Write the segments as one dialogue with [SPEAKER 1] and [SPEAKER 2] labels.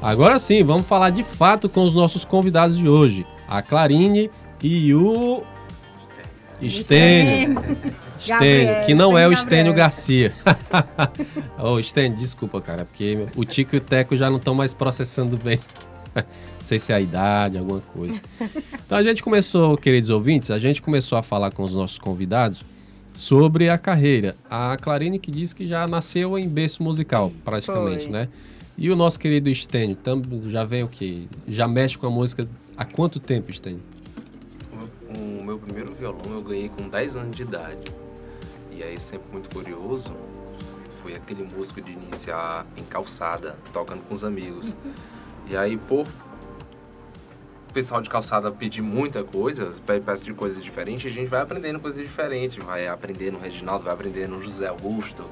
[SPEAKER 1] Agora sim, vamos falar de fato com os nossos convidados de hoje, a Clarine e o Estênio. Estênio, que não é o Estênio Garcia. Ô, oh, Estênio, desculpa, cara, porque o Tico e o Teco já não estão mais processando bem. não sei se é a idade, alguma coisa. Então a gente começou, queridos ouvintes, a gente começou a falar com os nossos convidados sobre a carreira. A Clarine que disse que já nasceu em berço musical, praticamente, Foi. né? E o nosso querido Stênio, já vem o quê? Já mexe com a música há quanto tempo, Stênio?
[SPEAKER 2] O meu primeiro violão eu ganhei com 10 anos de idade. E aí, sempre muito curioso, fui aquele músico de iniciar em calçada, tocando com os amigos. E aí, por o pessoal de calçada pedir muita coisa, peça de coisas diferentes, a gente vai aprendendo coisas diferentes, vai aprendendo o Reginaldo, vai aprendendo o José Augusto.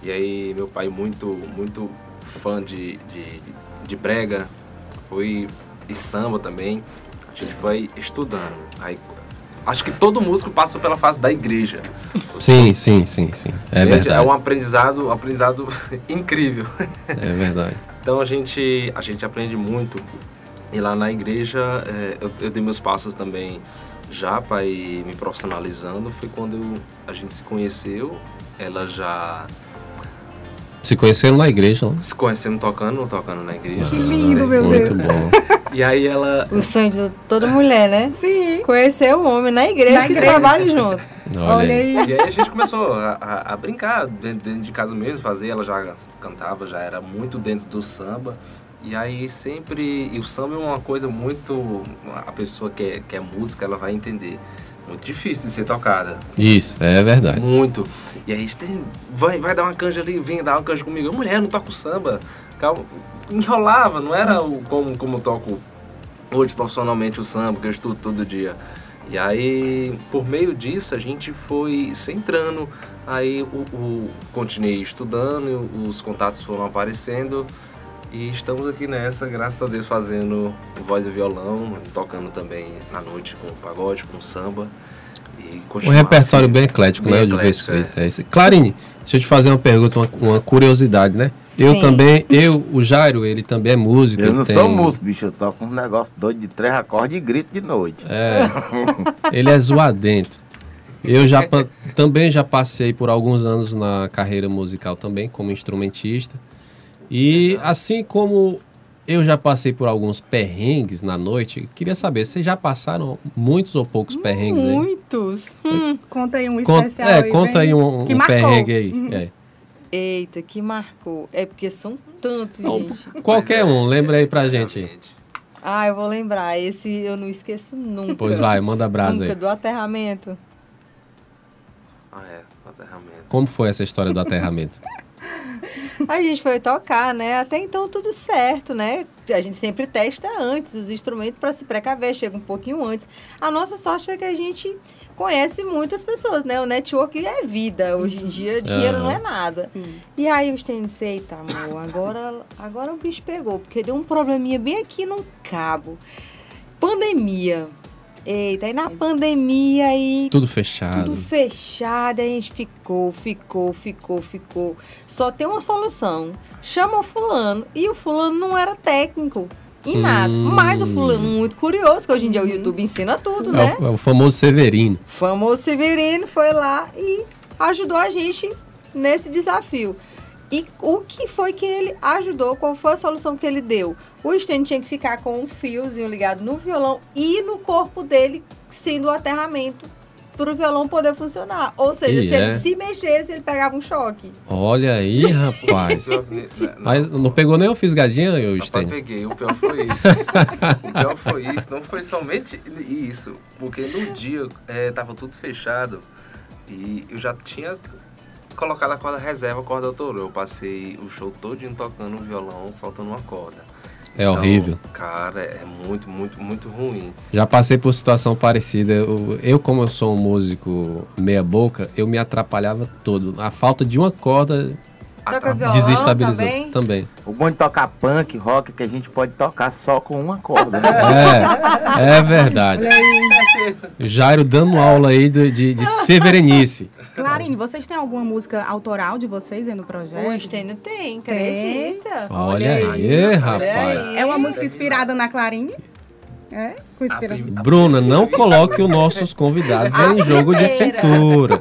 [SPEAKER 2] E aí, meu pai muito, muito fã de, de, de brega, foi e samba também. A gente foi estudando. Aí, acho que todo músico passou pela fase da igreja.
[SPEAKER 1] Sim, sim, sim, sim. É gente, verdade.
[SPEAKER 2] É um aprendizado, um aprendizado incrível.
[SPEAKER 1] É verdade.
[SPEAKER 2] então a gente, a gente aprende muito. E lá na igreja é, eu, eu dei meus passos também já para ir me profissionalizando. Foi quando eu, a gente se conheceu. Ela já
[SPEAKER 1] se conheceram na igreja, né?
[SPEAKER 2] Se conhecemos tocando, tocando na igreja.
[SPEAKER 3] Que lindo, meu
[SPEAKER 1] Muito Deus. Muito bom.
[SPEAKER 2] E aí ela...
[SPEAKER 4] O sonho de toda mulher, né?
[SPEAKER 3] Sim.
[SPEAKER 4] Conhecer o homem na igreja na que igreja. trabalha junto.
[SPEAKER 1] Olha, Olha aí.
[SPEAKER 2] E aí a gente começou a, a, a brincar dentro, dentro, de casa mesmo, fazer. Ela já cantava, já era muito dentro do samba. E aí sempre... E o samba é uma coisa muito... A pessoa que é, que é música, ela vai entender muito difícil de ser tocada.
[SPEAKER 1] Isso, é verdade.
[SPEAKER 2] Muito. E aí tem, vai, vai dar uma canja ali, vem dar uma canja comigo. Eu, mulher, não toco samba. Calma. Enrolava, não era o, como, como toco hoje profissionalmente o samba, que eu estudo todo dia. E aí, por meio disso, a gente foi centrando. Aí, o, o continuei estudando, os contatos foram aparecendo. E estamos aqui nessa, graças a Deus, fazendo voz e violão, tocando também à noite com pagode, com samba.
[SPEAKER 1] Um repertório bem eclético, bem né? Eclético, é. É Clarine, deixa eu te fazer uma pergunta, uma, uma curiosidade, né? Eu Sim. também, eu, o Jairo, ele também é músico.
[SPEAKER 5] Eu não tem... sou músico, bicho, eu toco um negócio doido de três acordes e grito de noite.
[SPEAKER 1] É, ele é zoadento. Eu já também já passei por alguns anos na carreira musical também, como instrumentista. E assim como eu já passei por alguns perrengues na noite, queria saber, vocês já passaram muitos ou poucos perrengues
[SPEAKER 3] aí? Muitos. Hum, conta aí um especial. é,
[SPEAKER 1] aí, conta aí um, um perrengue aí. Uhum. É.
[SPEAKER 4] Eita, que marcou. É porque são tantos, Não, gente.
[SPEAKER 1] Qualquer um, lembra aí pra gente.
[SPEAKER 4] Ah, eu vou lembrar. Esse eu não esqueço nunca.
[SPEAKER 1] Pois vai, manda brasa nunca, aí.
[SPEAKER 4] do aterramento.
[SPEAKER 2] Ah, é, aterramento.
[SPEAKER 1] Como foi essa história do aterramento?
[SPEAKER 4] A gente foi tocar, né? Até então tudo certo, né? A gente sempre testa antes os instrumentos para se precaver, chega um pouquinho antes. A nossa sorte é que a gente conhece muitas pessoas, né? O network é vida. Hoje em dia, dinheiro uhum. não é nada. Sim. E aí os tênis, eita, amor, agora, agora o bicho pegou, porque deu um probleminha bem aqui no cabo. Pandemia. Eita, aí na pandemia aí.
[SPEAKER 1] Tudo fechado.
[SPEAKER 4] Tudo fechado, a gente ficou, ficou, ficou, ficou. Só tem uma solução. Chama o fulano. E o fulano não era técnico em nada. Hum. Mas o fulano muito curioso, que hoje em dia o YouTube ensina tudo,
[SPEAKER 1] é
[SPEAKER 4] né?
[SPEAKER 1] O, é o famoso Severino.
[SPEAKER 4] O famoso Severino foi lá e ajudou a gente nesse desafio. E o que foi que ele ajudou? Qual foi a solução que ele deu? O stand tinha que ficar com um fiozinho ligado no violão e no corpo dele, sendo o aterramento para o violão poder funcionar. Ou seja, e se é? ele se mexesse, ele pegava um choque.
[SPEAKER 1] Olha aí, rapaz. Mas não pegou nem o fisgadinho, eu
[SPEAKER 2] Rapaz, peguei. O pior foi isso. o pior foi isso. Não foi somente isso. Porque no dia é, tava tudo fechado. E eu já tinha colocado a corda reserva, a corda autorou. Eu passei o show todo tocando o violão, faltando uma corda.
[SPEAKER 1] É então, horrível.
[SPEAKER 2] Cara, é muito, muito, muito ruim.
[SPEAKER 1] Já passei por situação parecida. Eu, eu, como eu sou um músico meia boca, eu me atrapalhava todo. A falta de uma corda
[SPEAKER 4] Toca violão
[SPEAKER 1] Desestabilizou
[SPEAKER 4] também?
[SPEAKER 1] também.
[SPEAKER 5] O bom de tocar punk, rock, é que a gente pode tocar só com uma corda. Né?
[SPEAKER 1] É, é verdade. Jairo dando aula aí de, de, de severenice.
[SPEAKER 3] Clarine, vocês têm alguma música autoral de vocês aí no projeto?
[SPEAKER 4] O Estênio tem, acredita?
[SPEAKER 1] Olha
[SPEAKER 3] Olha
[SPEAKER 1] aí,
[SPEAKER 4] Olha
[SPEAKER 1] rapaz.
[SPEAKER 4] aí.
[SPEAKER 3] É uma música inspirada na Clarine? É? Com inspiração.
[SPEAKER 1] Bruna, não coloque os nossos convidados em jogo de cintura.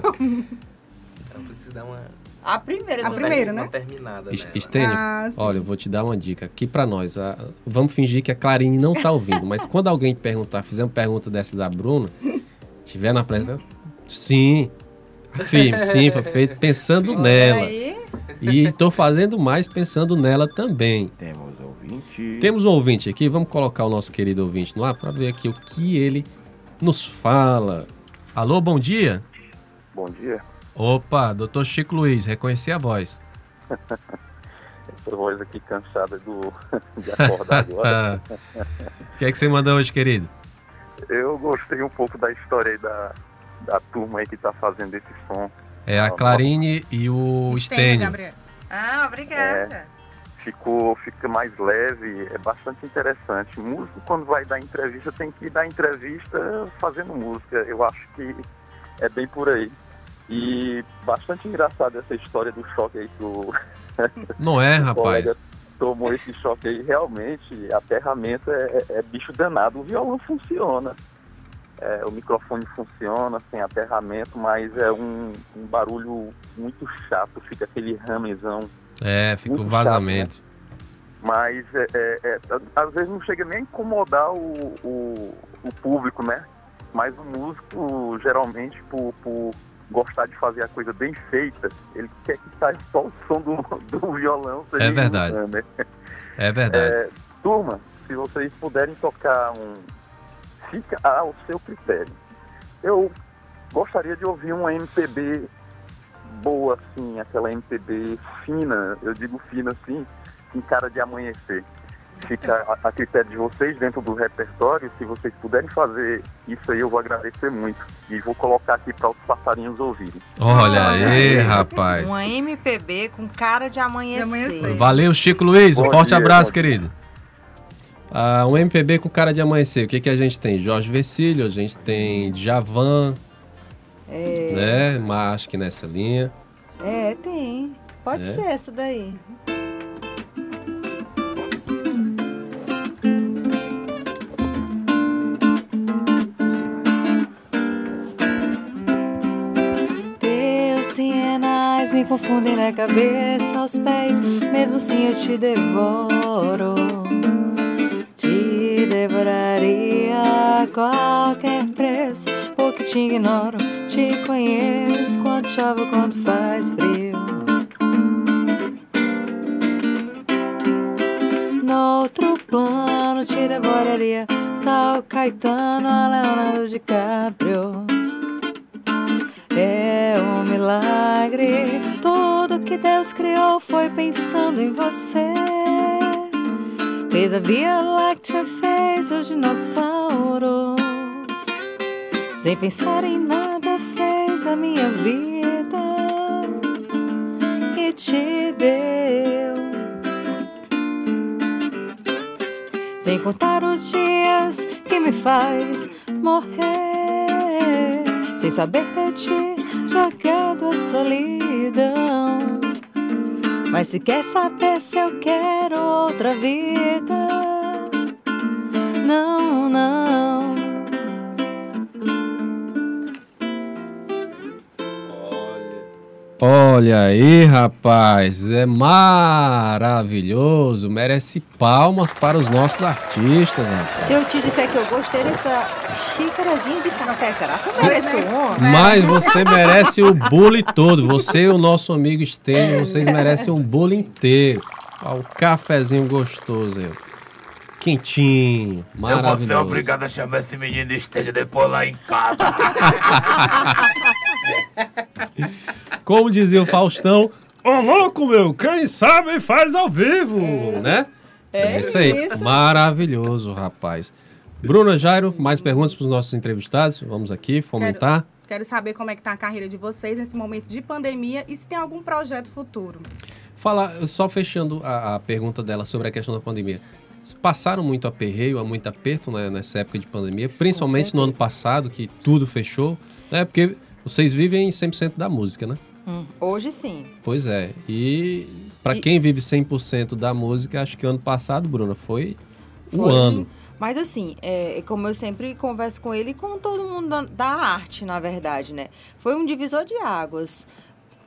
[SPEAKER 2] Eu preciso dar uma,
[SPEAKER 4] A primeira
[SPEAKER 3] A primeira. né?
[SPEAKER 2] terminada.
[SPEAKER 1] Estênio,
[SPEAKER 3] Ah,
[SPEAKER 1] olha, eu vou te dar uma dica aqui pra nós. ah, vamos fingir que a Clarine não tá ouvindo, mas quando alguém perguntar, fizer uma pergunta dessa da Bruna, tiver na presença, sim, firme, sim, foi feito pensando nela.
[SPEAKER 4] aí.
[SPEAKER 1] E tô fazendo mais pensando nela também.
[SPEAKER 5] Temos ouvinte.
[SPEAKER 1] Temos um ouvinte aqui, vamos colocar o nosso querido ouvinte no ar para ver aqui o que ele nos fala. Alô, bom dia?
[SPEAKER 6] Bom dia.
[SPEAKER 1] Opa, doutor Chico Luiz, reconheci a voz.
[SPEAKER 6] Essa voz aqui cansada do, de acordar agora.
[SPEAKER 1] O que é que você mandou hoje, querido?
[SPEAKER 6] Eu gostei um pouco da história aí da, da turma aí que tá fazendo esse som.
[SPEAKER 1] É a Clarine e o Stênio.
[SPEAKER 3] Gabriel.
[SPEAKER 4] Ah, obrigada.
[SPEAKER 6] Ficou, fica mais leve, é bastante interessante. Músico, quando vai dar entrevista, tem que dar entrevista fazendo música. Eu acho que é bem por aí. E bastante engraçado essa história do choque aí que o
[SPEAKER 1] Não é, rapaz?
[SPEAKER 6] tomou esse choque aí. Realmente, aterramento é, é- é bicho danado. O violão funciona. É, o microfone funciona sem aterramento, mas é um, um barulho muito chato. Fica aquele ramezão.
[SPEAKER 1] É, fica o vazamento.
[SPEAKER 6] Mas é, é- é, às vezes não chega nem a incomodar o, o, o público, né? Mas o músico, geralmente, por, por gostar de fazer a coisa bem feita, ele quer que saia só o som do, do violão.
[SPEAKER 1] É verdade.
[SPEAKER 6] iluminando, né?
[SPEAKER 1] É verdade.
[SPEAKER 6] É, turma, se vocês puderem tocar um. Fica ao seu critério. Eu gostaria de ouvir uma MPB boa, assim, aquela MPB fina, eu digo fina assim, em cara de amanhecer. Fica a, a critério de vocês dentro do repertório. Se vocês puderem fazer isso aí, eu vou agradecer muito. E vou colocar aqui para os passarinhos ouvirem.
[SPEAKER 1] Olha
[SPEAKER 4] olha
[SPEAKER 1] aí, rapaz.
[SPEAKER 4] Uma MPB com cara de amanhecer.
[SPEAKER 3] De amanhecer.
[SPEAKER 1] Valeu, Chico Luiz. Um forte
[SPEAKER 6] dia,
[SPEAKER 1] abraço, querido. Ah, um MPB com cara de amanhecer. O que, que a gente tem? Jorge Vecílio, a gente tem Javan, né? Mas acho que nessa linha.
[SPEAKER 4] É, tem. Pode
[SPEAKER 1] É?
[SPEAKER 4] ser essa daí. Me confundem na cabeça aos pés, mesmo assim eu te devoro. Te ignoro, te conheço quando chove quando faz frio. No outro plano te devoraria, tal Caetano a Leonardo DiCaprio. É um milagre, tudo que Deus criou foi pensando em você. Fez a Via Láctea, fez os dinossauros. Sem pensar em nada, fez a minha vida e te deu. Sem contar os dias que me faz morrer. Sem saber de ti, jogado a solidão. Mas se quer saber se eu quero outra vida, não.
[SPEAKER 2] Olha
[SPEAKER 1] aí, rapaz, é maravilhoso. Merece palmas para os nossos artistas, rapaz.
[SPEAKER 4] Se eu te disser que eu gostei dessa xícarazinha de café, será que
[SPEAKER 1] Se-
[SPEAKER 4] eu mereço uma?
[SPEAKER 1] Mas você merece o bule todo. Você e o nosso amigo Stênio, vocês merecem um bule inteiro. Ó, o cafezinho gostoso aí. Quentinho,
[SPEAKER 5] Eu
[SPEAKER 1] maravilhoso.
[SPEAKER 5] vou ser obrigado a chamar esse menino de estênio depois lá em casa.
[SPEAKER 1] Como dizia o Faustão, ô louco meu, quem sabe faz ao vivo, né? É, isso aí,
[SPEAKER 4] isso.
[SPEAKER 1] maravilhoso, rapaz. Bruna Jairo, mais perguntas para os nossos entrevistados? Vamos aqui fomentar.
[SPEAKER 3] Quero saber como é que tá a carreira de vocês nesse momento de pandemia e se tem algum projeto futuro.
[SPEAKER 1] Falar, só fechando a, a pergunta dela sobre a questão da pandemia. Passaram muito aperreio, muito aperto né, nessa época de pandemia, principalmente no ano passado, que tudo fechou, né? Porque vocês vivem 100% da música, né?
[SPEAKER 4] Hum, hoje sim.
[SPEAKER 1] Pois é. E para
[SPEAKER 4] E-
[SPEAKER 1] quem vive 100% da música, acho que ano passado, Bruna, foi o
[SPEAKER 4] Foi.
[SPEAKER 1] ano.
[SPEAKER 4] Mas assim, é, como eu sempre converso com ele e com todo mundo da, da arte, na verdade, né? Foi um divisor de águas.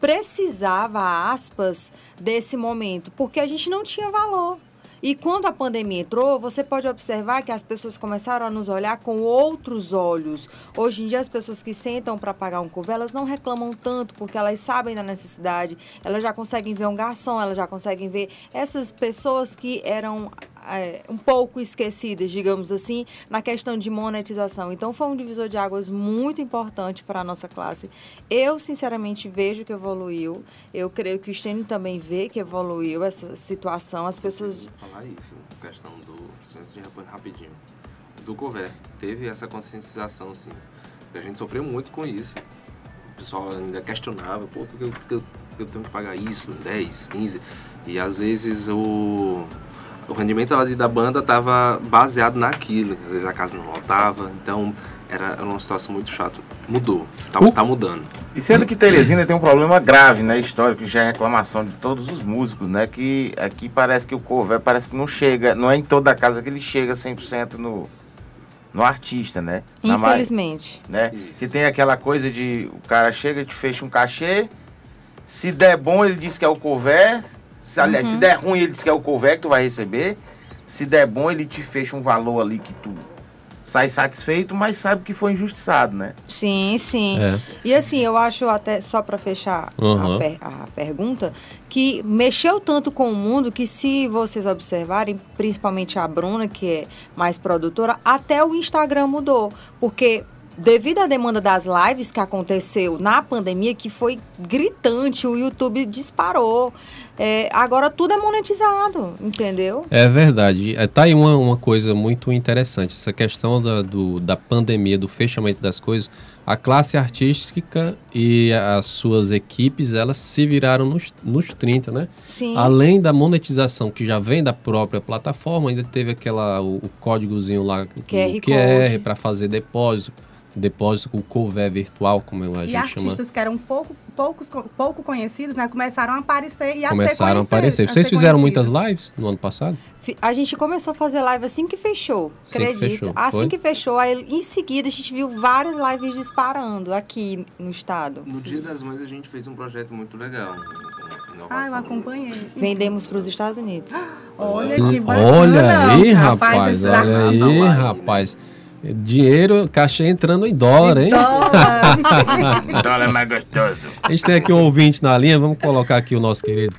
[SPEAKER 4] Precisava, aspas, desse momento, porque a gente não tinha valor. E quando a pandemia entrou, você pode observar que as pessoas começaram a nos olhar com outros olhos. Hoje em dia, as pessoas que sentam para pagar um cover, elas não reclamam tanto, porque elas sabem da necessidade, elas já conseguem ver um garçom, elas já conseguem ver essas pessoas que eram é, um pouco esquecidas, digamos assim, na questão de monetização. Então, foi um divisor de águas muito importante para a nossa classe. Eu, sinceramente, vejo que evoluiu. Eu creio que o Stênio também vê que evoluiu essa situação. As pessoas
[SPEAKER 2] falar isso, questão do. Rapidinho. Do cover. Teve essa conscientização, assim. A gente sofreu muito com isso. O pessoal ainda questionava, pô, por que eu, eu, eu tenho que pagar isso? 10, 15. E às vezes o. O rendimento da banda estava baseado naquilo. Às vezes a casa não lotava, então era, era uma situação muito chata. Mudou, tá,
[SPEAKER 1] O-
[SPEAKER 2] tá mudando.
[SPEAKER 5] E sendo que Teresina tem um problema grave, né, histórico, que já é reclamação de todos os músicos, né, que aqui parece que o cover parece que não chega, não é em toda casa que ele chega 100% no, no artista, né? Na
[SPEAKER 4] Infelizmente.
[SPEAKER 5] né?
[SPEAKER 2] Isso.
[SPEAKER 5] Que tem aquela coisa de o cara chega, te fecha um cachê, se der bom ele diz que é o cover, se, aliás, se der ruim ele diz que é o que tu vai receber, se der bom ele te fecha um valor ali que tu sai satisfeito, mas sabe que foi injustiçado, né?
[SPEAKER 4] Sim, sim.
[SPEAKER 1] É.
[SPEAKER 4] E assim, eu acho até, só para fechar
[SPEAKER 1] Uhum.
[SPEAKER 4] a, per- a pergunta, que mexeu tanto com o mundo que se vocês observarem, principalmente a Bruna, que é mais produtora, até o Instagram mudou. Porque devido à demanda das lives que aconteceu na pandemia, que foi gritante, o YouTube disparou. É, agora tudo é monetizado, entendeu?
[SPEAKER 1] É verdade. É, tá aí uma, uma coisa muito interessante. Essa questão da, do, da pandemia, do fechamento das coisas. A classe artística e as suas equipes, elas se viraram nos, nos 30, né?
[SPEAKER 4] Sim.
[SPEAKER 1] Além da monetização que já vem da própria plataforma, ainda teve aquela o, o códigozinho lá do
[SPEAKER 4] QR
[SPEAKER 1] QR para fazer depósito, depósito com o cover virtual, como a
[SPEAKER 3] E
[SPEAKER 1] gente chama.
[SPEAKER 3] artistas que eram pouco, poucos, pouco conhecidos, né? Começaram a aparecer e a ser
[SPEAKER 1] Começaram a aparecer.
[SPEAKER 3] a
[SPEAKER 1] Vocês
[SPEAKER 3] ser
[SPEAKER 1] fizeram muitas
[SPEAKER 3] conhecidos.
[SPEAKER 1] lives no ano passado?
[SPEAKER 4] A gente começou a fazer live assim que fechou,
[SPEAKER 1] Assim que
[SPEAKER 4] acredita?
[SPEAKER 1] fechou,
[SPEAKER 4] assim
[SPEAKER 1] foi?
[SPEAKER 4] que fechou, aí em seguida a gente viu várias lives disparando aqui no estado.
[SPEAKER 2] No Dia das Mães a gente fez um projeto muito legal.
[SPEAKER 3] Ah, eu acompanhei.
[SPEAKER 4] Vendemos para os Estados Unidos.
[SPEAKER 3] Olha que bacana.
[SPEAKER 1] Olha aí, rapaz, olha aí,
[SPEAKER 2] né?
[SPEAKER 1] rapaz. Dinheiro, cachê entrando em dólar, hein?
[SPEAKER 3] Dólar.
[SPEAKER 5] Ela é mais gostoso.
[SPEAKER 1] A gente tem aqui um ouvinte na linha, vamos colocar aqui o nosso querido.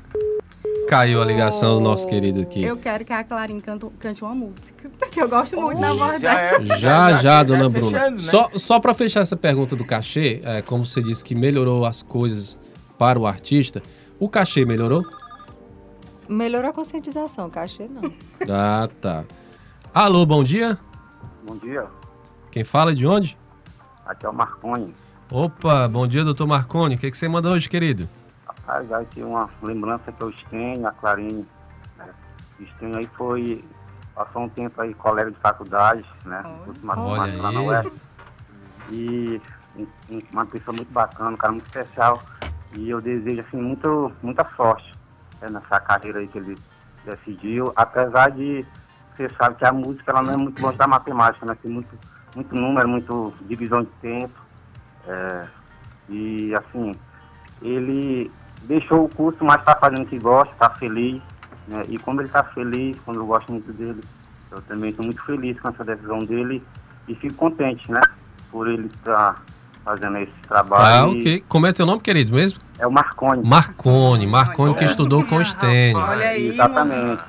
[SPEAKER 1] Caiu a ligação do nosso querido aqui.
[SPEAKER 3] Eu quero que a Clarinha canto- cante uma música. Que eu gosto muito da voz
[SPEAKER 5] Já
[SPEAKER 3] dela.
[SPEAKER 5] é,
[SPEAKER 1] Já, já, dona
[SPEAKER 5] é
[SPEAKER 1] Bruna.
[SPEAKER 5] fechando, né?
[SPEAKER 1] Só, só para fechar essa pergunta do cachê, é, como você disse que melhorou as coisas para o artista, o cachê melhorou?
[SPEAKER 4] Melhorou a conscientização, cachê não.
[SPEAKER 1] Ah, tá. Alô, bom dia.
[SPEAKER 7] Bom dia,
[SPEAKER 1] Quem fala é de onde?
[SPEAKER 7] aqui é o Marconi.
[SPEAKER 1] Opa, bom dia, doutor Marconi. O que, que você manda hoje, querido?
[SPEAKER 7] Rapaz, aí tem uma lembrança que eu tenho, a Clarine. Né? O Stênio aí foi, passou um tempo aí, colega de faculdade, né?
[SPEAKER 3] Olha.
[SPEAKER 1] Olha
[SPEAKER 7] matemática lá na. E um- um- uma pessoa muito bacana, um cara muito especial. E eu desejo, assim, muito, muita sorte né, nessa carreira aí que ele decidiu. Apesar de você sabe que a música ela não é muito longe da matemática, né? Tem muito, muito número, muito divisão de tempo. É, e assim, ele deixou o curso, mas está fazendo o que gosta, está feliz. Né? E como ele está feliz, como eu gosto muito dele, eu também estou muito feliz com essa decisão dele e fico contente, né? Por ele estar fazendo esse trabalho.
[SPEAKER 1] Tá,
[SPEAKER 7] E
[SPEAKER 1] ok. Como é teu nome, querido, mesmo?
[SPEAKER 7] É o Marconi.
[SPEAKER 1] Marconi. Marconi que estudou com o Stênio.
[SPEAKER 3] Olha aí,
[SPEAKER 7] Exatamente.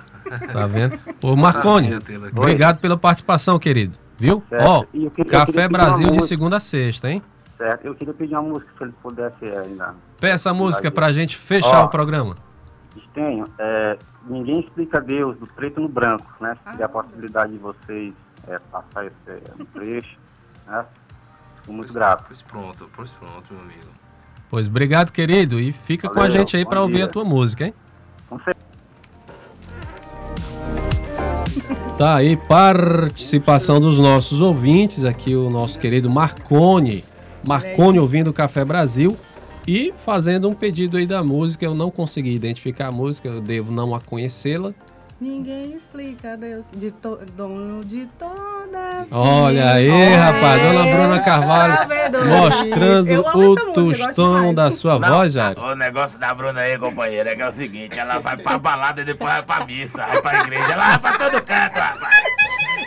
[SPEAKER 1] Tá vendo? Ô, Marconi,
[SPEAKER 2] aqui.
[SPEAKER 1] obrigado pela participação, querido. Viu?
[SPEAKER 7] Certo.
[SPEAKER 1] Ó,
[SPEAKER 7] E
[SPEAKER 1] Café Brasil de segunda a sexta, hein?
[SPEAKER 7] certo? Eu queria pedir uma música, se ele pudesse ainda.
[SPEAKER 1] Peça a música pra gente fechar
[SPEAKER 7] Ó.
[SPEAKER 1] o programa.
[SPEAKER 7] Tenho. É, ninguém explica Deus do preto no branco, né? Se tiver a possibilidade de vocês é, passar esse um trecho, né? Fico muito
[SPEAKER 2] Pois-
[SPEAKER 7] grato.
[SPEAKER 2] Pois pronto, pois pronto, meu amigo.
[SPEAKER 1] Pois obrigado, querido. E fica com a
[SPEAKER 7] Valeu,
[SPEAKER 1] gente aí pra ouvir a tua música, hein?
[SPEAKER 6] Com certeza.
[SPEAKER 1] Tá aí, participação dos nossos ouvintes, aqui o nosso querido Marcone. Marcone ouvindo o Café Brasil e fazendo um pedido aí da música. Eu não consegui identificar a música, eu devo não a conhecê-la.
[SPEAKER 3] Ninguém explica Deus de to, dono de todas.
[SPEAKER 1] Olha aí,
[SPEAKER 3] Olha
[SPEAKER 1] rapaz,
[SPEAKER 3] aí,
[SPEAKER 1] Dona Bruna Carvalho
[SPEAKER 3] sabedoria.
[SPEAKER 1] mostrando o tostão da sua voz, Jairo.
[SPEAKER 5] O negócio da Bruna aí, companheiro, é que é o seguinte, ela vai pra balada e depois vai pra missa, vai pra igreja, ela vai pra todo canto, rapaz.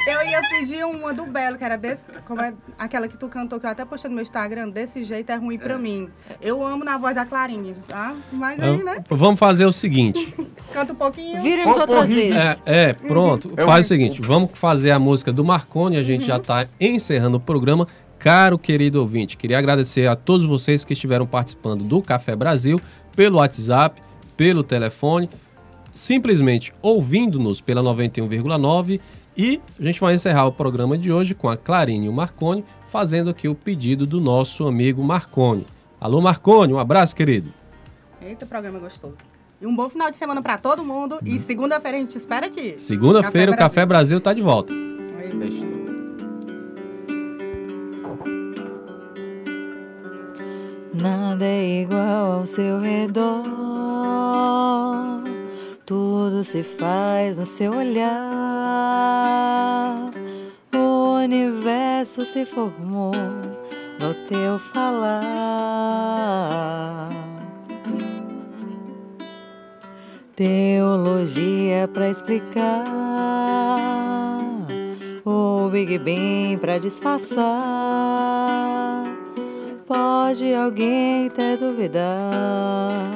[SPEAKER 3] Eu ia pedir uma do Belo, que era desse, como é aquela que tu cantou, que eu até postei no meu Instagram, desse jeito é ruim pra mim. Eu amo na voz da Clarinha, tá? Mas aí, né?
[SPEAKER 1] Vamos fazer o seguinte.
[SPEAKER 3] Canta um pouquinho.
[SPEAKER 4] Viremos
[SPEAKER 5] Pô,
[SPEAKER 4] outras vezes.
[SPEAKER 1] É, é, pronto.
[SPEAKER 5] Eu-
[SPEAKER 1] Faz o seguinte, vamos fazer a música do Marconi, a gente já está encerrando o programa. Caro querido ouvinte, queria agradecer a todos vocês que estiveram participando do Café Brasil pelo WhatsApp, pelo telefone, simplesmente ouvindo-nos pela 91,9 e a gente vai encerrar o programa de hoje com a Clarine e o Marconi fazendo aqui o pedido do nosso amigo Marconi. Alô Marconi, um abraço querido.
[SPEAKER 3] Eita, programa gostoso. E um bom final de semana pra todo mundo. E segunda-feira a gente espera aqui.
[SPEAKER 1] Segunda-feira o Café Brasil está de volta.
[SPEAKER 3] Brasil.
[SPEAKER 4] Nada é igual ao seu redor. Tudo se faz no seu olhar. O universo se formou no teu falar. Teologia pra explicar. O Big Bang pra disfarçar. Pode alguém até duvidar.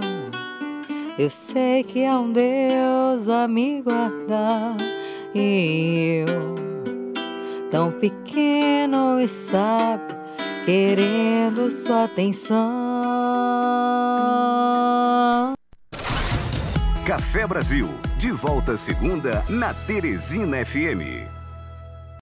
[SPEAKER 4] Eu sei que há um Deus a me guardar. E eu, tão pequeno e sábio, querendo sua atenção.
[SPEAKER 8] Café Brasil, de volta segunda na Teresina FM.